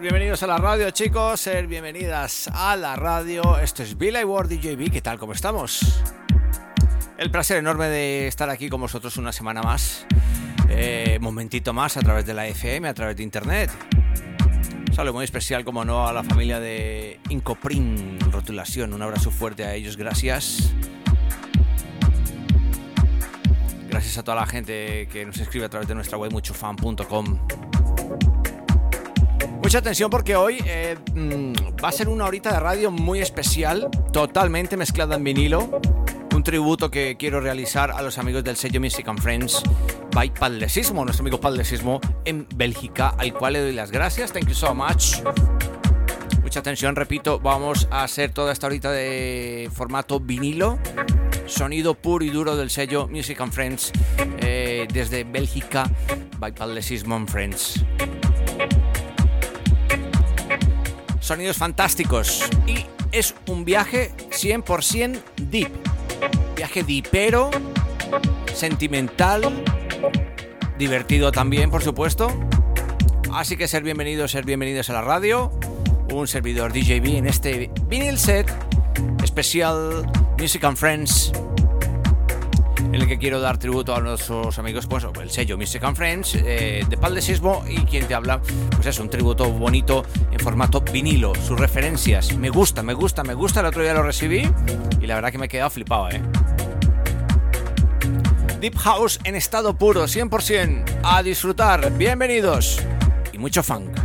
Bienvenidos a la radio, chicos. Ser bienvenidas a la radio. Esto es Bill Ward DJB. ¿Qué tal? ¿Cómo estamos? El placer enorme de estar aquí con vosotros una semana más. Eh, momentito más a través de la FM, a través de internet. Saludo muy especial, como no, a la familia de Incoprin Rotulación. Un abrazo fuerte a ellos, gracias. Gracias a toda la gente que nos escribe a través de nuestra web muchofan.com. Mucha atención porque hoy eh, mm, va a ser una horita de radio muy especial, totalmente mezclada en vinilo. Un tributo que quiero realizar a los amigos del sello Music and Friends by Paldesismo, nuestro amigo Paldesismo en Bélgica, al cual le doy las gracias. Thank you so much. Mucha atención, repito, vamos a hacer toda esta horita de formato vinilo. Sonido puro y duro del sello Music and Friends eh, desde Bélgica by Paldesismo and Friends sonidos fantásticos y es un viaje 100% deep. Viaje deepero, sentimental, divertido también, por supuesto. Así que ser bienvenidos, ser bienvenidos a la radio. Un servidor DJB en este vinyl set especial Music and Friends el que quiero dar tributo a nuestros amigos, pues el sello Music and Friends eh, de Pal de Sismo y quien te habla, pues es un tributo bonito en formato vinilo, sus referencias. Me gusta, me gusta, me gusta. El otro día lo recibí y la verdad que me he quedado flipado, ¿eh? Deep House en estado puro, 100%. A disfrutar. Bienvenidos. Y mucho funk.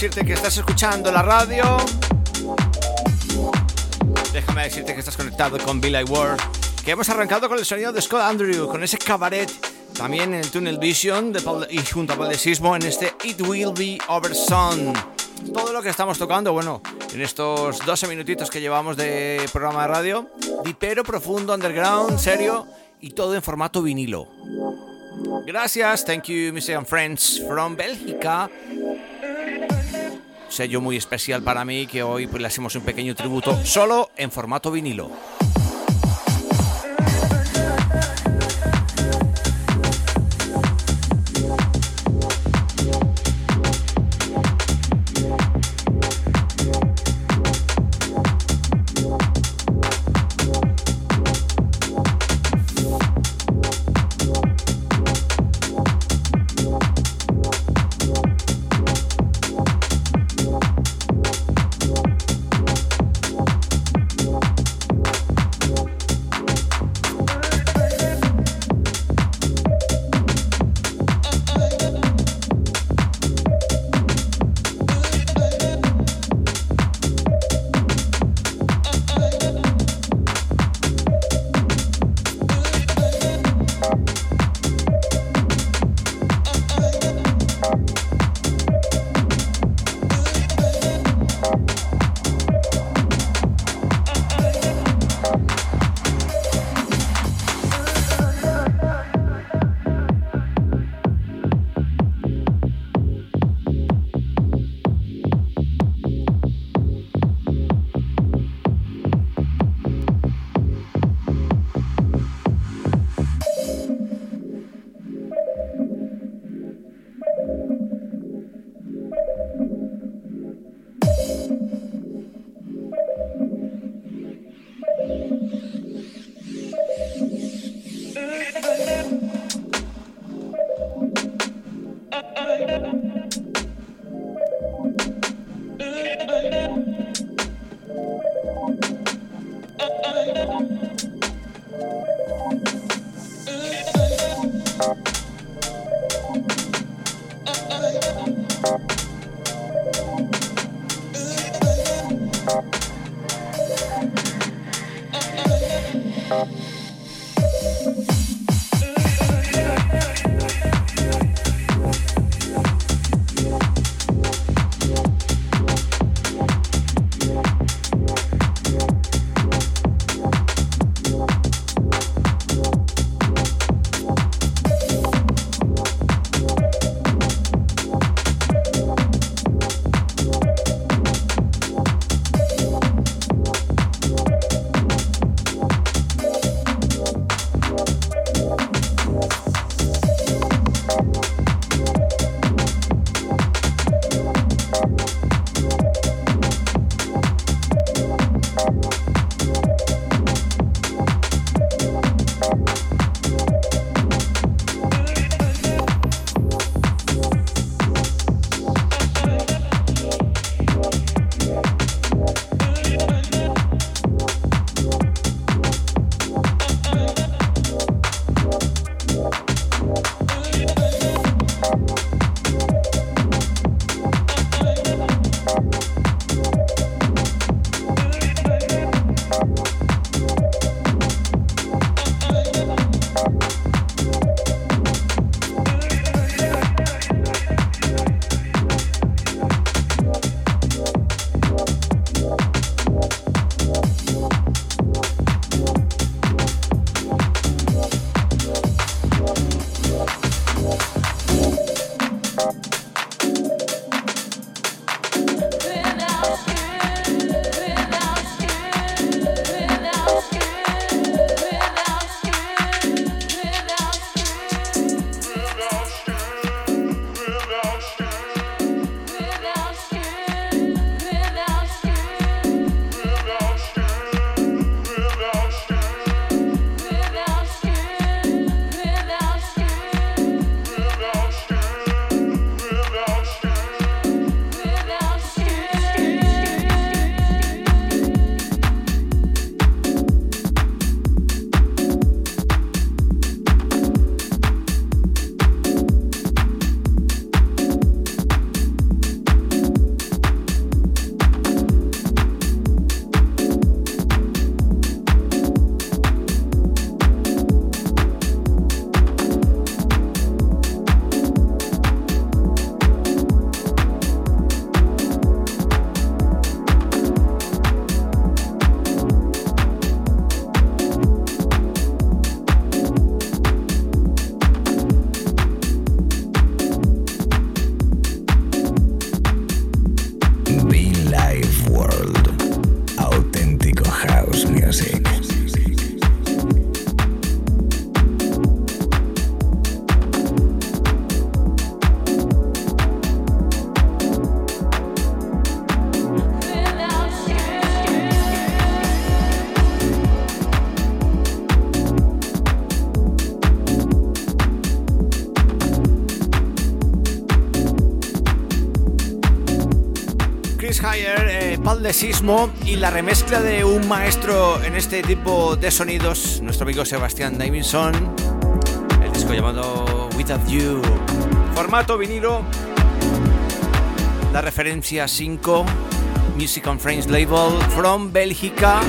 Decirte que estás escuchando la radio. Déjame decirte que estás conectado con Billy Ward. Que hemos arrancado con el sonido de Scott Andrew, con ese cabaret. También en el Tunnel Vision de y junto a Paul de Sismo en este It Will Be Over Sun. Todo lo que estamos tocando, bueno, en estos 12 minutitos que llevamos de programa de radio, dipero, profundo, underground, serio y todo en formato vinilo. Gracias, thank you, Mr. and Friends from Bélgica. Sello muy especial para mí que hoy pues, le hacemos un pequeño tributo solo en formato vinilo. Pal de Sismo y la remezcla de un maestro en este tipo de sonidos, nuestro amigo Sebastián Davidson. El disco llamado Without You. Formato vinilo. La referencia 5. Music on Frames Label from Bélgica.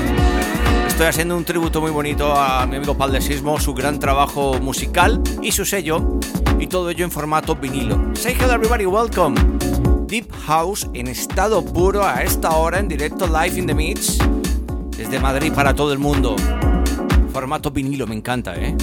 Estoy haciendo un tributo muy bonito a mi amigo Pal de Sismo, su gran trabajo musical y su sello. Y todo ello en formato vinilo. Say hello everybody, welcome. Deep House en estado puro a esta hora en directo live in the mix desde Madrid para todo el mundo. Formato vinilo me encanta, ¿eh?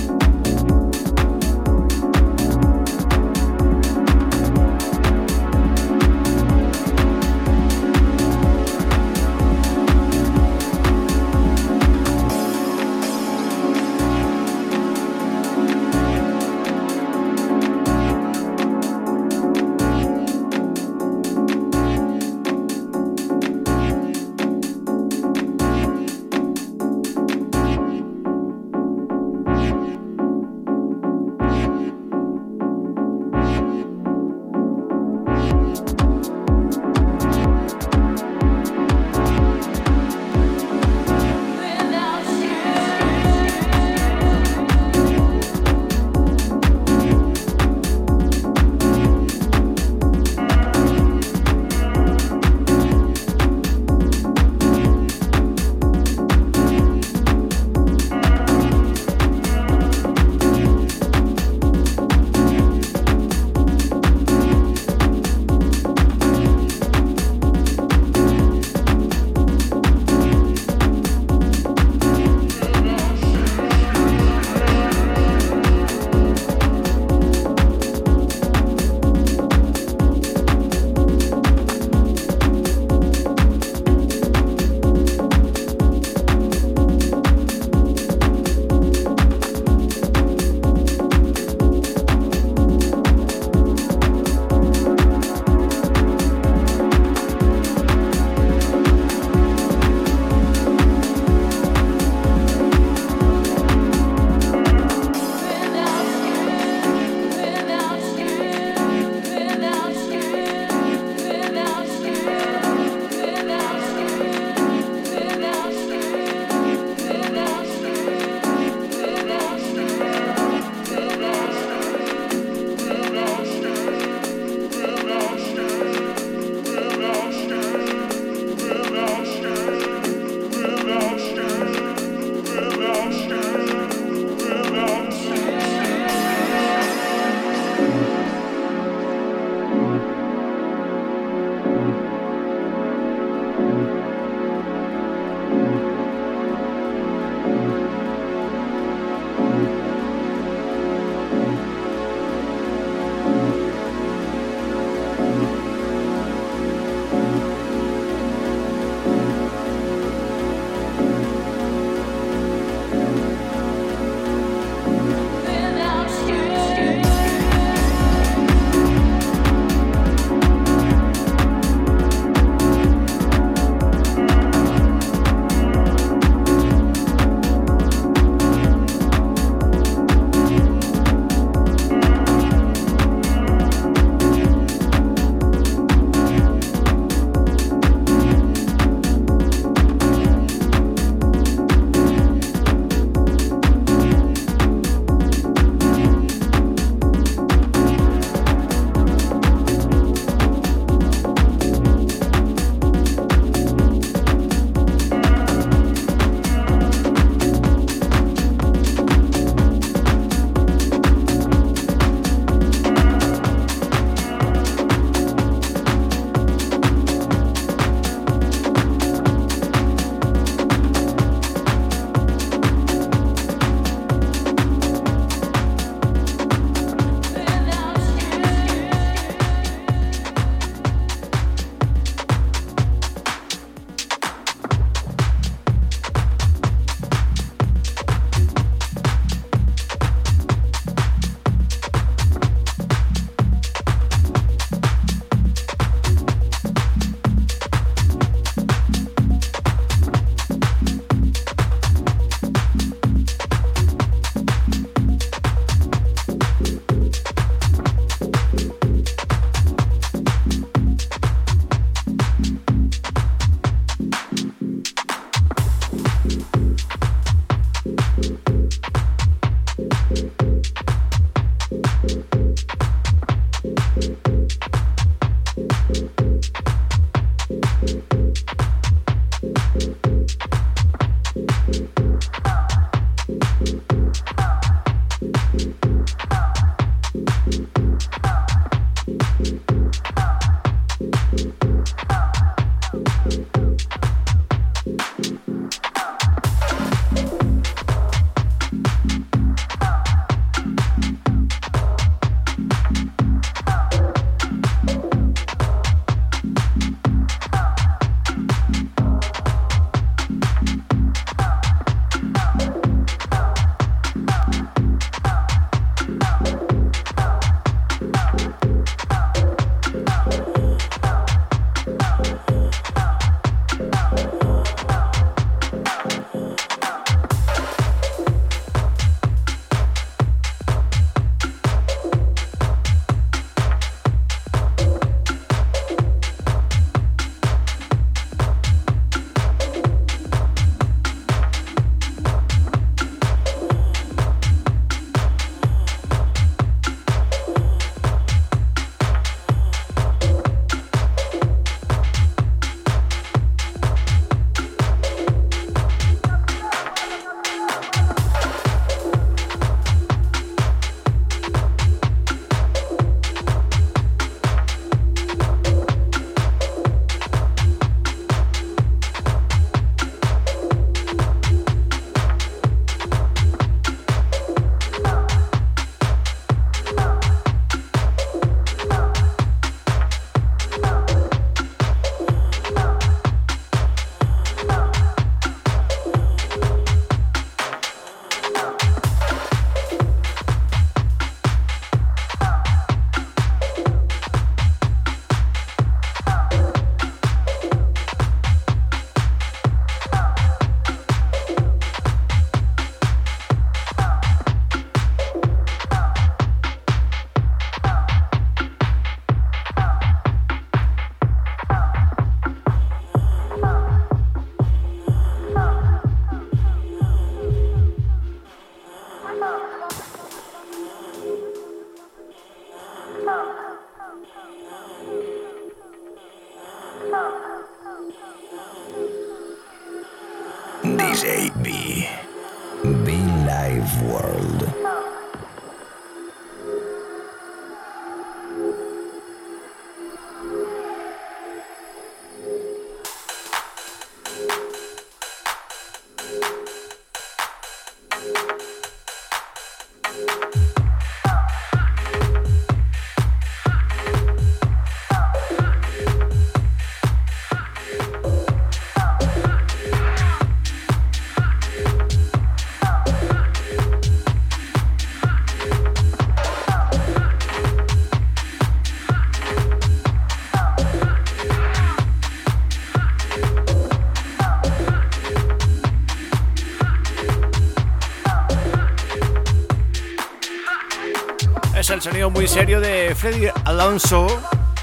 Sonido muy serio de Freddy Alonso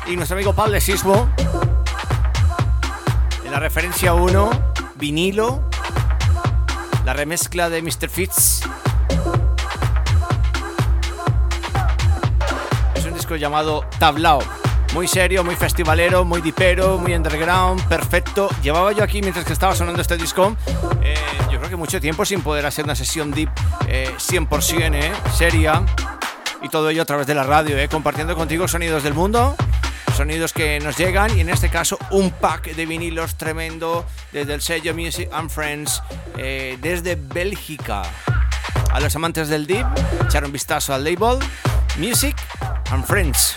y nuestro amigo Pablo Sismo. En la referencia 1, vinilo, la remezcla de Mr. Fitz. Es un disco llamado Tablao. Muy serio, muy festivalero, muy dipero, muy underground, perfecto. Llevaba yo aquí mientras que estaba sonando este disco. Eh, yo creo que mucho tiempo sin poder hacer una sesión deep 100% eh, eh, seria y todo ello a través de la radio, ¿eh? compartiendo contigo sonidos del mundo, sonidos que nos llegan y en este caso un pack de vinilos tremendo desde el sello Music and Friends eh, desde Bélgica. A los amantes del deep, echar un vistazo al label Music and Friends.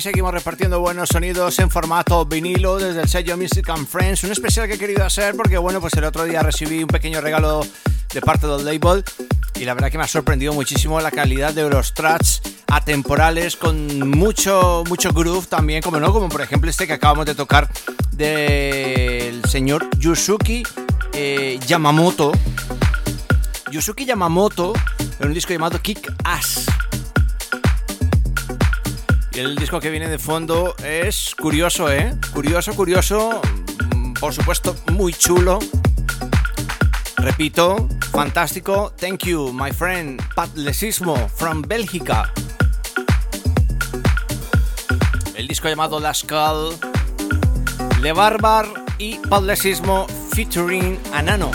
Seguimos repartiendo buenos sonidos en formato vinilo desde el sello Music and Friends. Un especial que he querido hacer porque, bueno, pues el otro día recibí un pequeño regalo de parte del label y la verdad que me ha sorprendido muchísimo la calidad de los tracks atemporales con mucho mucho groove también, como no, como por ejemplo este que acabamos de tocar del señor Yusuki eh, Yamamoto. Yusuki Yamamoto en un disco llamado Kick Ass. El disco que viene de fondo es curioso, ¿eh? Curioso, curioso. Por supuesto, muy chulo. Repito, fantástico. Thank you, my friend Pat Lesismo from Bélgica. El disco llamado La Skull, Le Barbar y Pat Lesismo featuring Anano.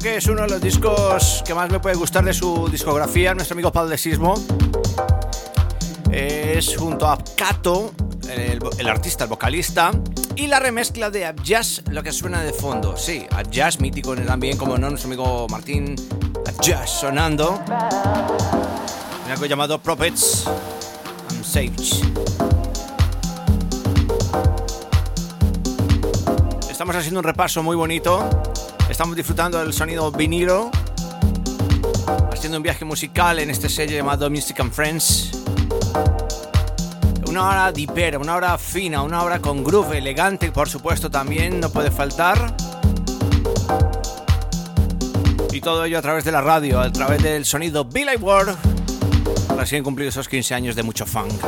Que es uno de los discos que más me puede gustar de su discografía, nuestro amigo Pablo de Sismo. Es junto a Kato, el, artista, el vocalista, y la remezcla de Jazz, lo que suena de fondo. Sí, Jazz mítico también, como no, nuestro amigo Martín Jazz sonando. En algo llamado Prophets and Sage. Estamos haciendo un repaso muy bonito. Estamos disfrutando del sonido vinilo. Haciendo un viaje musical en este sello llamado Music and Friends. Una hora dipera, una hora fina, una hora con groove elegante, por supuesto, también no puede faltar. Y todo ello a través de la radio, a través del sonido Billy Ward. Recién cumplido esos 15 años de mucho funk.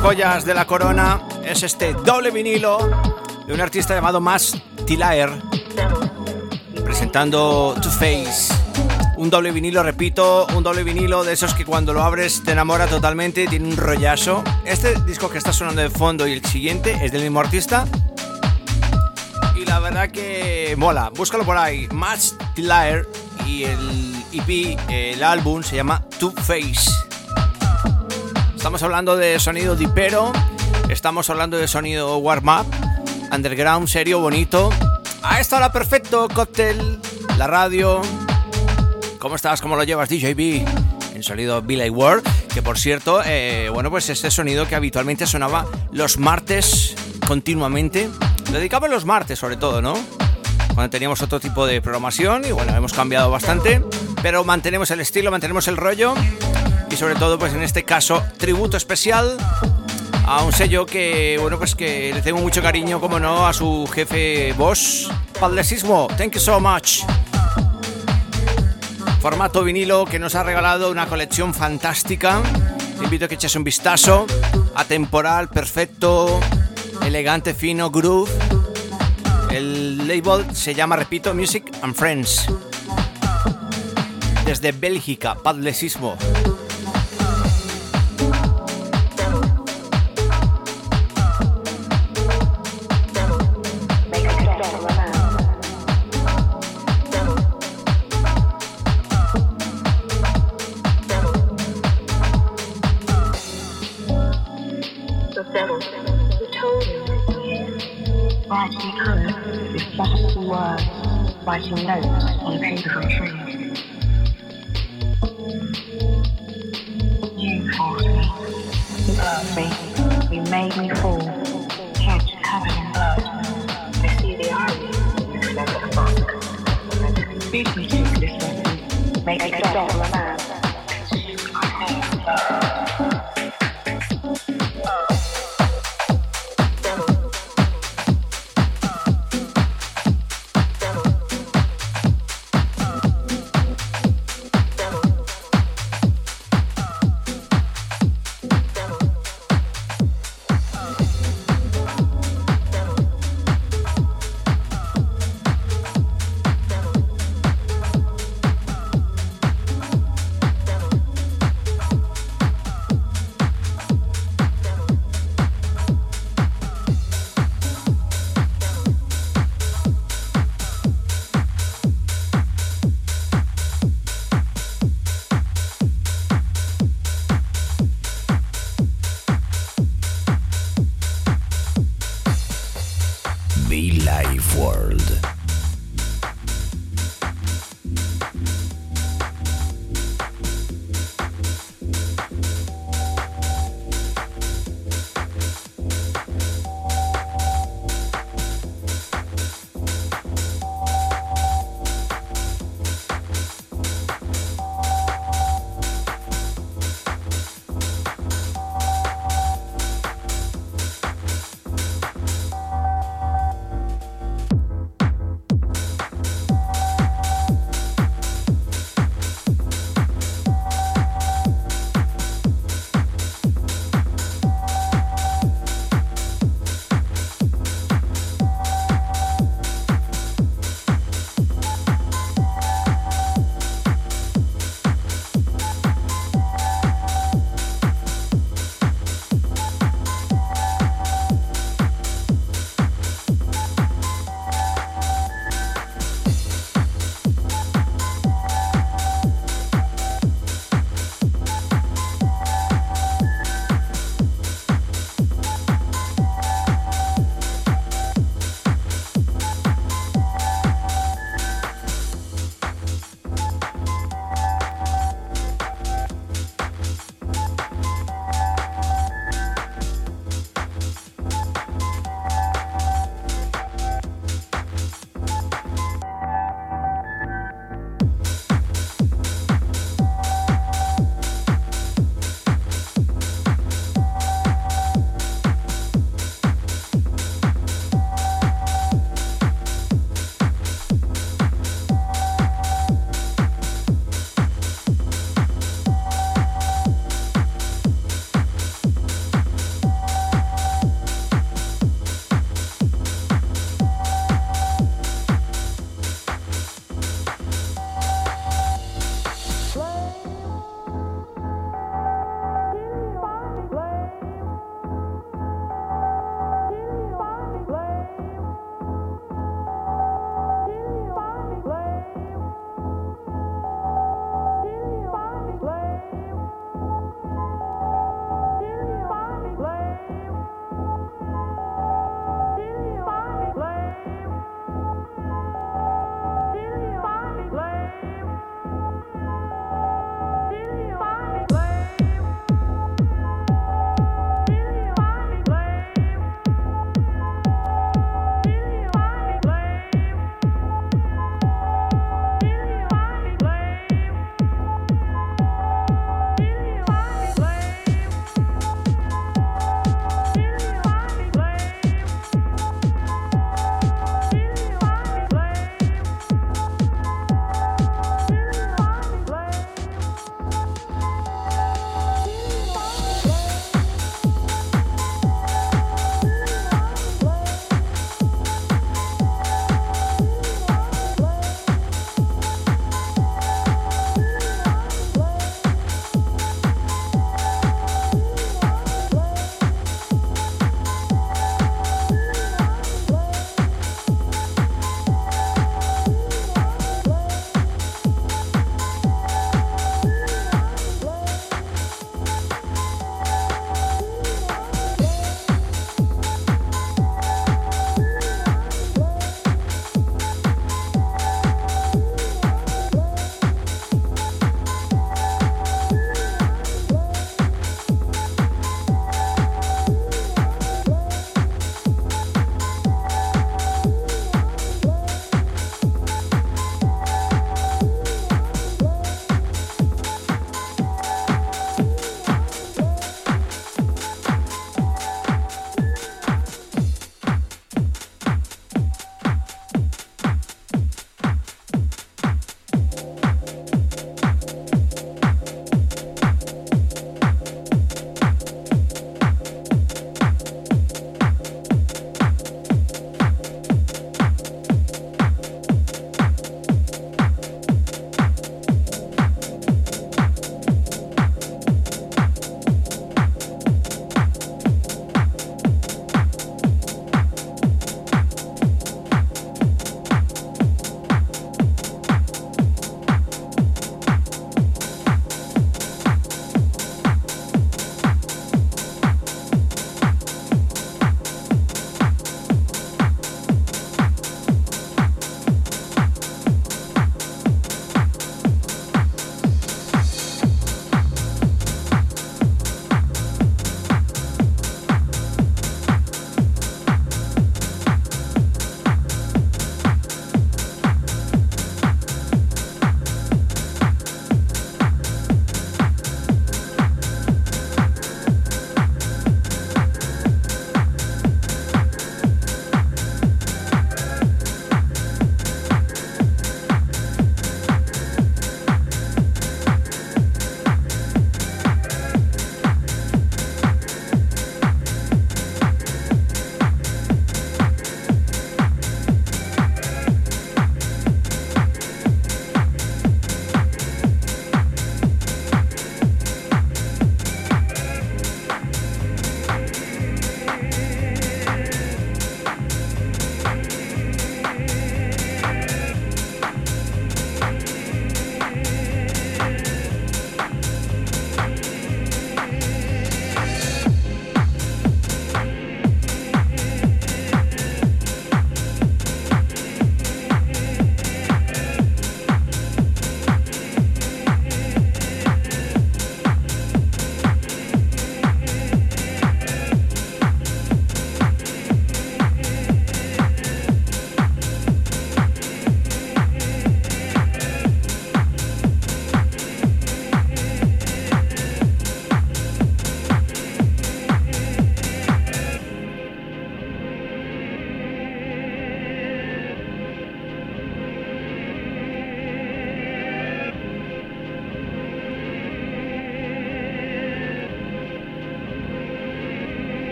Joyas de la corona es este doble vinilo de un artista llamado Max Tilaer presentando Two Face. Un doble vinilo, repito, un doble vinilo de esos que cuando lo abres te enamora totalmente, tiene un rollazo. Este disco que está sonando de fondo y el siguiente es del mismo artista. Y la verdad que mola, búscalo por ahí. Max Tilaer y el EP, el álbum se llama Two Face. Estamos hablando de sonido dipero, estamos hablando de sonido warm-up, underground, serio, bonito. A esta hora perfecto, cóctel, la radio. ¿Cómo estás? ¿Cómo lo llevas, DJB? En sonido Billy World, que por cierto, eh, bueno, pues este sonido que habitualmente sonaba los martes continuamente. Lo dedicaba los martes sobre todo, ¿no? Cuando teníamos otro tipo de programación y bueno, hemos cambiado bastante, pero mantenemos el estilo, mantenemos el rollo y sobre todo pues en este caso tributo especial a un sello que bueno pues que le tengo mucho cariño como no a su jefe boss Paldesismo. Thank you so much. Formato vinilo que nos ha regalado una colección fantástica. Te invito a que eches un vistazo. Atemporal perfecto elegante fino groove. El label se llama repito Music and Friends. Desde Bélgica Padlesismo 蒙带人